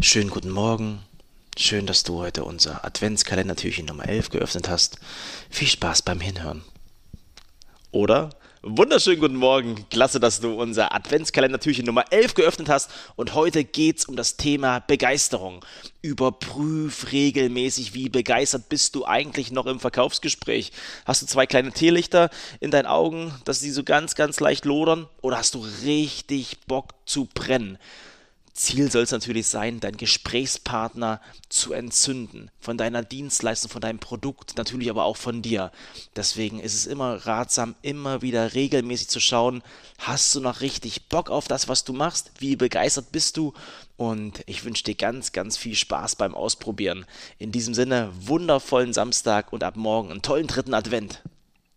Schönen guten Morgen. Schön, dass du heute unser Adventskalender-Türchen Nummer 11 geöffnet hast. Viel Spaß beim Hinhören. Oder? Wunderschönen guten Morgen. Klasse, dass du unser Adventskalender-Türchen Nummer 11 geöffnet hast. Und heute geht es um das Thema Begeisterung. Überprüf regelmäßig, wie begeistert bist du eigentlich noch im Verkaufsgespräch. Hast du zwei kleine Teelichter in deinen Augen, dass sie so ganz, ganz leicht lodern? Oder hast du richtig Bock zu brennen? Ziel soll es natürlich sein, deinen Gesprächspartner zu entzünden. Von deiner Dienstleistung, von deinem Produkt, natürlich aber auch von dir. Deswegen ist es immer ratsam, immer wieder regelmäßig zu schauen, hast du noch richtig Bock auf das, was du machst? Wie begeistert bist du? Und ich wünsche dir ganz, ganz viel Spaß beim Ausprobieren. In diesem Sinne, wundervollen Samstag und ab morgen einen tollen dritten Advent.